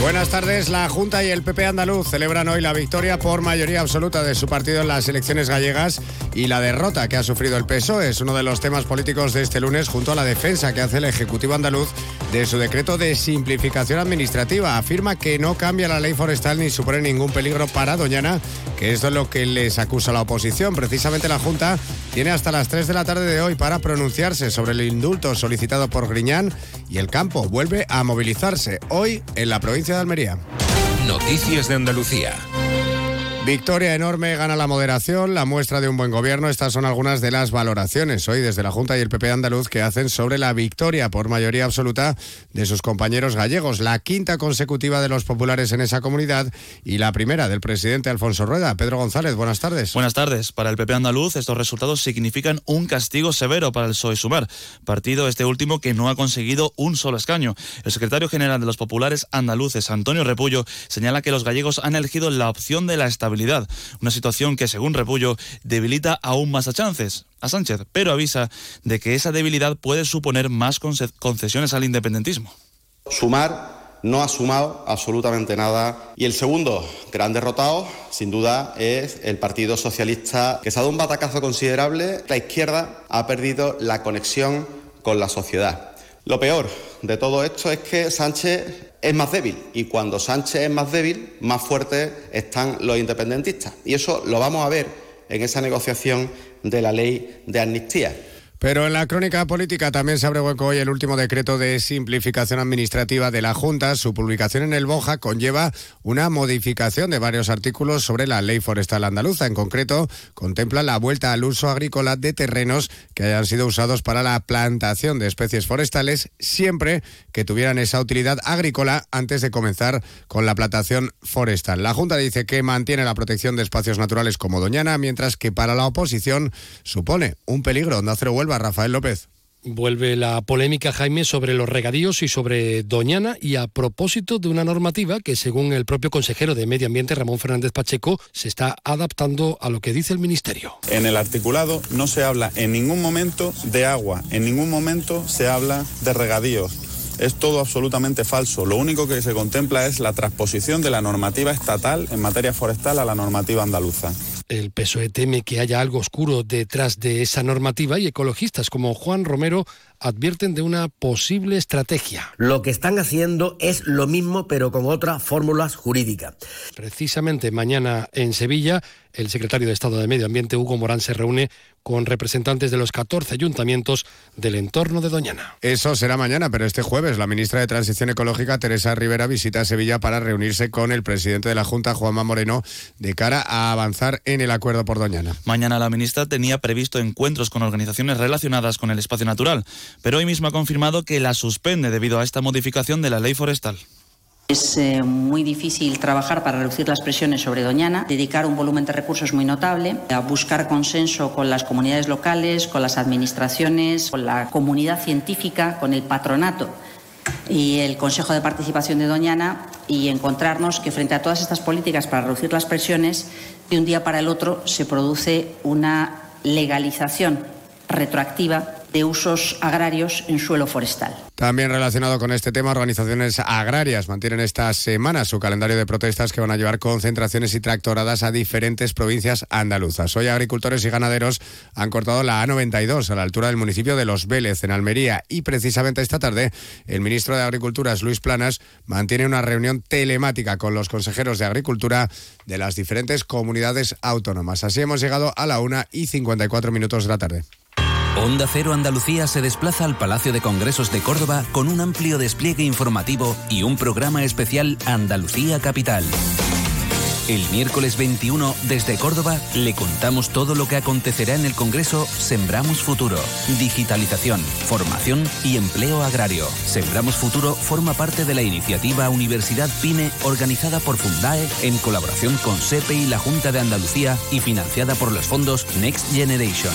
Buenas tardes. La Junta y el PP andaluz celebran hoy la victoria por mayoría absoluta de su partido en las elecciones gallegas y la derrota que ha sufrido el PSOE es uno de los temas políticos de este lunes junto a la defensa que hace el Ejecutivo andaluz de su decreto de simplificación administrativa. Afirma que no cambia la ley forestal ni supone ningún peligro para Doñana, que esto es lo que les acusa la oposición. Precisamente la Junta tiene hasta las 3 de la tarde de hoy para pronunciarse sobre el indulto solicitado por Griñán y el campo vuelve a movilizarse hoy en la provincia de Almería. Noticias de Andalucía. Victoria enorme, gana la moderación, la muestra de un buen gobierno. Estas son algunas de las valoraciones hoy desde la Junta y el PP andaluz que hacen sobre la victoria por mayoría absoluta de sus compañeros gallegos, la quinta consecutiva de los populares en esa comunidad y la primera del presidente Alfonso Rueda. Pedro González, buenas tardes. Buenas tardes. Para el PP andaluz, estos resultados significan un castigo severo para el PSOE Sumar, partido este último que no ha conseguido un solo escaño. El secretario general de los populares andaluces, Antonio Repullo, señala que los gallegos han elegido la opción de la estabilidad una situación que, según Repullo, debilita aún más a Chances, a Sánchez, pero avisa de que esa debilidad puede suponer más concesiones al independentismo. Sumar no ha sumado absolutamente nada. Y el segundo gran derrotado, sin duda, es el Partido Socialista, que se ha dado un batacazo considerable. La izquierda ha perdido la conexión con la sociedad. Lo peor de todo esto es que Sánchez es más débil y cuando Sánchez es más débil, más fuertes están los independentistas. Y eso lo vamos a ver en esa negociación de la ley de amnistía. Pero en la crónica política también se abre hueco hoy el último decreto de simplificación administrativa de la Junta. Su publicación en el Boja conlleva una modificación de varios artículos sobre la ley forestal andaluza. En concreto, contempla la vuelta al uso agrícola de terrenos que hayan sido usados para la plantación de especies forestales, siempre que tuvieran esa utilidad agrícola antes de comenzar con la plantación forestal. La Junta dice que mantiene la protección de espacios naturales como Doñana, mientras que para la oposición supone un peligro. Onda Cero vuelve Rafael López. Vuelve la polémica, Jaime, sobre los regadíos y sobre Doñana y a propósito de una normativa que, según el propio consejero de Medio Ambiente, Ramón Fernández Pacheco, se está adaptando a lo que dice el Ministerio. En el articulado no se habla en ningún momento de agua, en ningún momento se habla de regadíos. Es todo absolutamente falso. Lo único que se contempla es la transposición de la normativa estatal en materia forestal a la normativa andaluza. El PSOE teme que haya algo oscuro detrás de esa normativa y ecologistas como Juan Romero advierten de una posible estrategia. Lo que están haciendo es lo mismo pero con otras fórmulas jurídicas. Precisamente mañana en Sevilla, el secretario de Estado de Medio Ambiente, Hugo Morán, se reúne con representantes de los 14 ayuntamientos del entorno de Doñana. Eso será mañana, pero este jueves la ministra de Transición Ecológica, Teresa Rivera, visita Sevilla para reunirse con el presidente de la Junta, Juanma Moreno, de cara a avanzar en el acuerdo por Doñana. Mañana la ministra tenía previsto encuentros con organizaciones relacionadas con el espacio natural pero hoy mismo ha confirmado que la suspende debido a esta modificación de la ley forestal. Es eh, muy difícil trabajar para reducir las presiones sobre Doñana, dedicar un volumen de recursos muy notable, a buscar consenso con las comunidades locales, con las administraciones, con la comunidad científica, con el patronato y el Consejo de Participación de Doñana y encontrarnos que frente a todas estas políticas para reducir las presiones, de un día para el otro se produce una legalización retroactiva de usos agrarios en suelo forestal. También relacionado con este tema, organizaciones agrarias mantienen esta semana su calendario de protestas que van a llevar concentraciones y tractoradas a diferentes provincias andaluzas. Hoy agricultores y ganaderos han cortado la A92 a la altura del municipio de Los Vélez, en Almería, y precisamente esta tarde el ministro de Agricultura, Luis Planas, mantiene una reunión telemática con los consejeros de Agricultura de las diferentes comunidades autónomas. Así hemos llegado a la una y 54 minutos de la tarde. Onda Cero Andalucía se desplaza al Palacio de Congresos de Córdoba con un amplio despliegue informativo y un programa especial Andalucía Capital. El miércoles 21, desde Córdoba, le contamos todo lo que acontecerá en el Congreso Sembramos Futuro. Digitalización, formación y empleo agrario. Sembramos Futuro forma parte de la iniciativa Universidad PYME organizada por Fundae en colaboración con SEPE y la Junta de Andalucía y financiada por los fondos Next Generation.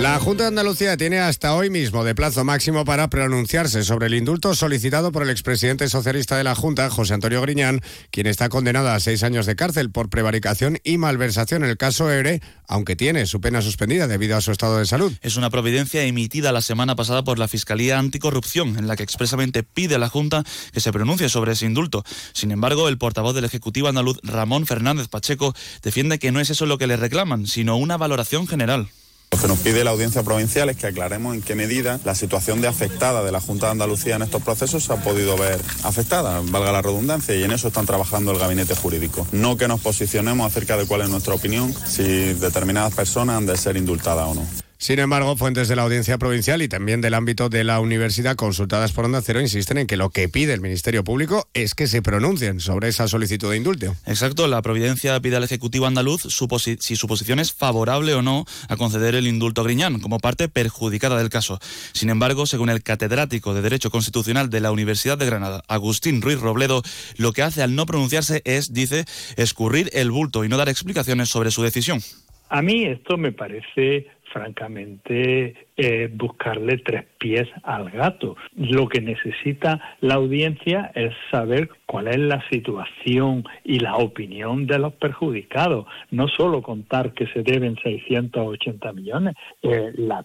La Junta de Andalucía tiene hasta hoy mismo de plazo máximo para pronunciarse sobre el indulto solicitado por el expresidente socialista de la Junta, José Antonio Griñán, quien está condenado a seis años de cárcel por prevaricación y malversación en el caso ERE, aunque tiene su pena suspendida debido a su estado de salud. Es una providencia emitida la semana pasada por la Fiscalía Anticorrupción, en la que expresamente pide a la Junta que se pronuncie sobre ese indulto. Sin embargo, el portavoz del Ejecutivo andaluz, Ramón Fernández Pacheco, defiende que no es eso lo que le reclaman, sino una valoración general. Lo que nos pide la audiencia provincial es que aclaremos en qué medida la situación de afectada de la Junta de Andalucía en estos procesos se ha podido ver afectada, valga la redundancia, y en eso están trabajando el gabinete jurídico. No que nos posicionemos acerca de cuál es nuestra opinión, si determinadas personas han de ser indultadas o no. Sin embargo, fuentes de la Audiencia Provincial y también del ámbito de la universidad consultadas por Onda Cero insisten en que lo que pide el Ministerio Público es que se pronuncien sobre esa solicitud de indulto. Exacto, la Providencia pide al Ejecutivo andaluz si su posición es favorable o no a conceder el indulto a Griñán como parte perjudicada del caso. Sin embargo, según el catedrático de Derecho Constitucional de la Universidad de Granada, Agustín Ruiz Robledo, lo que hace al no pronunciarse es, dice, escurrir el bulto y no dar explicaciones sobre su decisión. A mí esto me parece francamente eh, buscarle tres pies al gato. Lo que necesita la audiencia es saber cuál es la situación y la opinión de los perjudicados. No solo contar que se deben 680 millones. Eh, las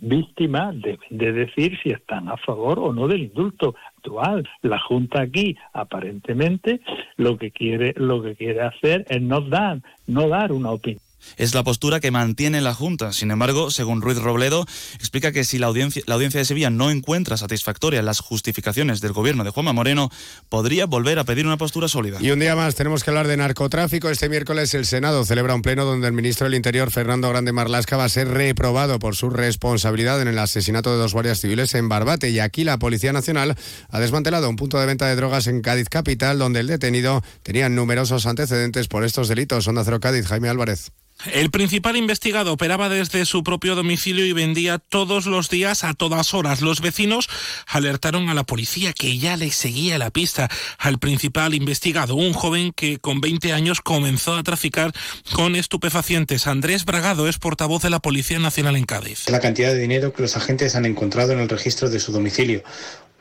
víctimas deben de decir si están a favor o no del indulto actual. La Junta aquí, aparentemente, lo que quiere, lo que quiere hacer es no dar, no dar una opinión es la postura que mantiene la Junta. Sin embargo, según Ruiz Robledo, explica que si la audiencia, la audiencia de Sevilla no encuentra satisfactorias las justificaciones del gobierno de Juanma Moreno, podría volver a pedir una postura sólida. Y un día más tenemos que hablar de narcotráfico. Este miércoles el Senado celebra un pleno donde el ministro del Interior, Fernando Grande Marlasca, va a ser reprobado por su responsabilidad en el asesinato de dos guardias civiles en Barbate. Y aquí la Policía Nacional ha desmantelado un punto de venta de drogas en Cádiz Capital, donde el detenido tenía numerosos antecedentes por estos delitos. Onda Cero Cádiz, Jaime Álvarez. El principal investigado operaba desde su propio domicilio y vendía todos los días a todas horas. Los vecinos alertaron a la policía que ya le seguía la pista al principal investigado, un joven que con 20 años comenzó a traficar con estupefacientes. Andrés Bragado es portavoz de la Policía Nacional en Cádiz. La cantidad de dinero que los agentes han encontrado en el registro de su domicilio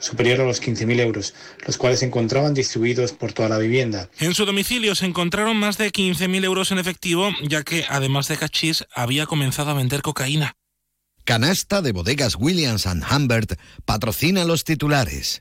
superior a los 15.000 euros, los cuales se encontraban distribuidos por toda la vivienda. En su domicilio se encontraron más de 15.000 euros en efectivo, ya que además de cachís había comenzado a vender cocaína. Canasta de bodegas Williams ⁇ Humbert patrocina los titulares.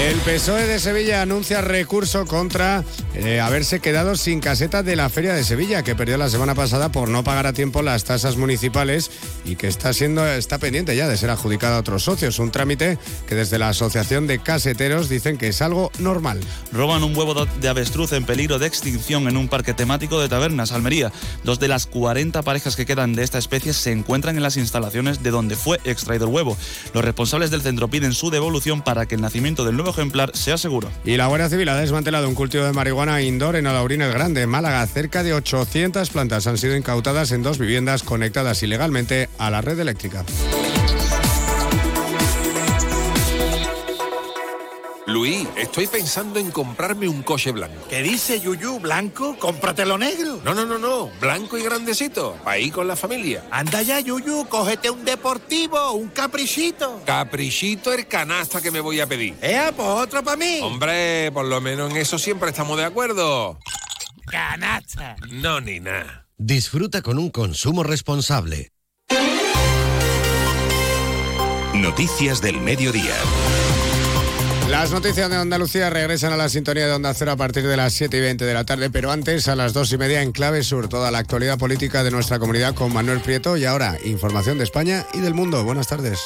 El PSOE de Sevilla anuncia recurso contra eh, haberse quedado sin caseta de la Feria de Sevilla, que perdió la semana pasada por no pagar a tiempo las tasas municipales y que está siendo está pendiente ya de ser adjudicada a otros socios. Un trámite que desde la Asociación de Caseteros dicen que es algo normal. Roban un huevo de avestruz en peligro de extinción en un parque temático de Tabernas, Almería. Dos de las 40 parejas que quedan de esta especie se encuentran en las instalaciones de donde fue extraído el huevo. Los responsables del centro piden su devolución para que el nacimiento del nuevo ejemplar sea seguro. Y la Guardia Civil ha desmantelado un cultivo de marihuana indoor en Alaurín el Grande, Málaga. Cerca de 800 plantas han sido incautadas en dos viviendas conectadas ilegalmente a la red eléctrica. Luis, estoy pensando en comprarme un coche blanco. ¿Qué dice Yuyu? ¿Blanco? Cómpratelo negro. No, no, no, no. Blanco y grandecito. Ahí con la familia. Anda ya, Yuyu. Cógete un deportivo, un caprichito. Caprichito el canasta que me voy a pedir. Eh, pues otro para mí. Hombre, por lo menos en eso siempre estamos de acuerdo. Canasta. No, ni nada. Disfruta con un consumo responsable. Noticias del mediodía. Las noticias de Andalucía regresan a la sintonía de Onda Cero a partir de las 7 y 20 de la tarde, pero antes a las 2 y media en Clave Sur, toda la actualidad política de nuestra comunidad con Manuel Prieto y ahora información de España y del mundo. Buenas tardes.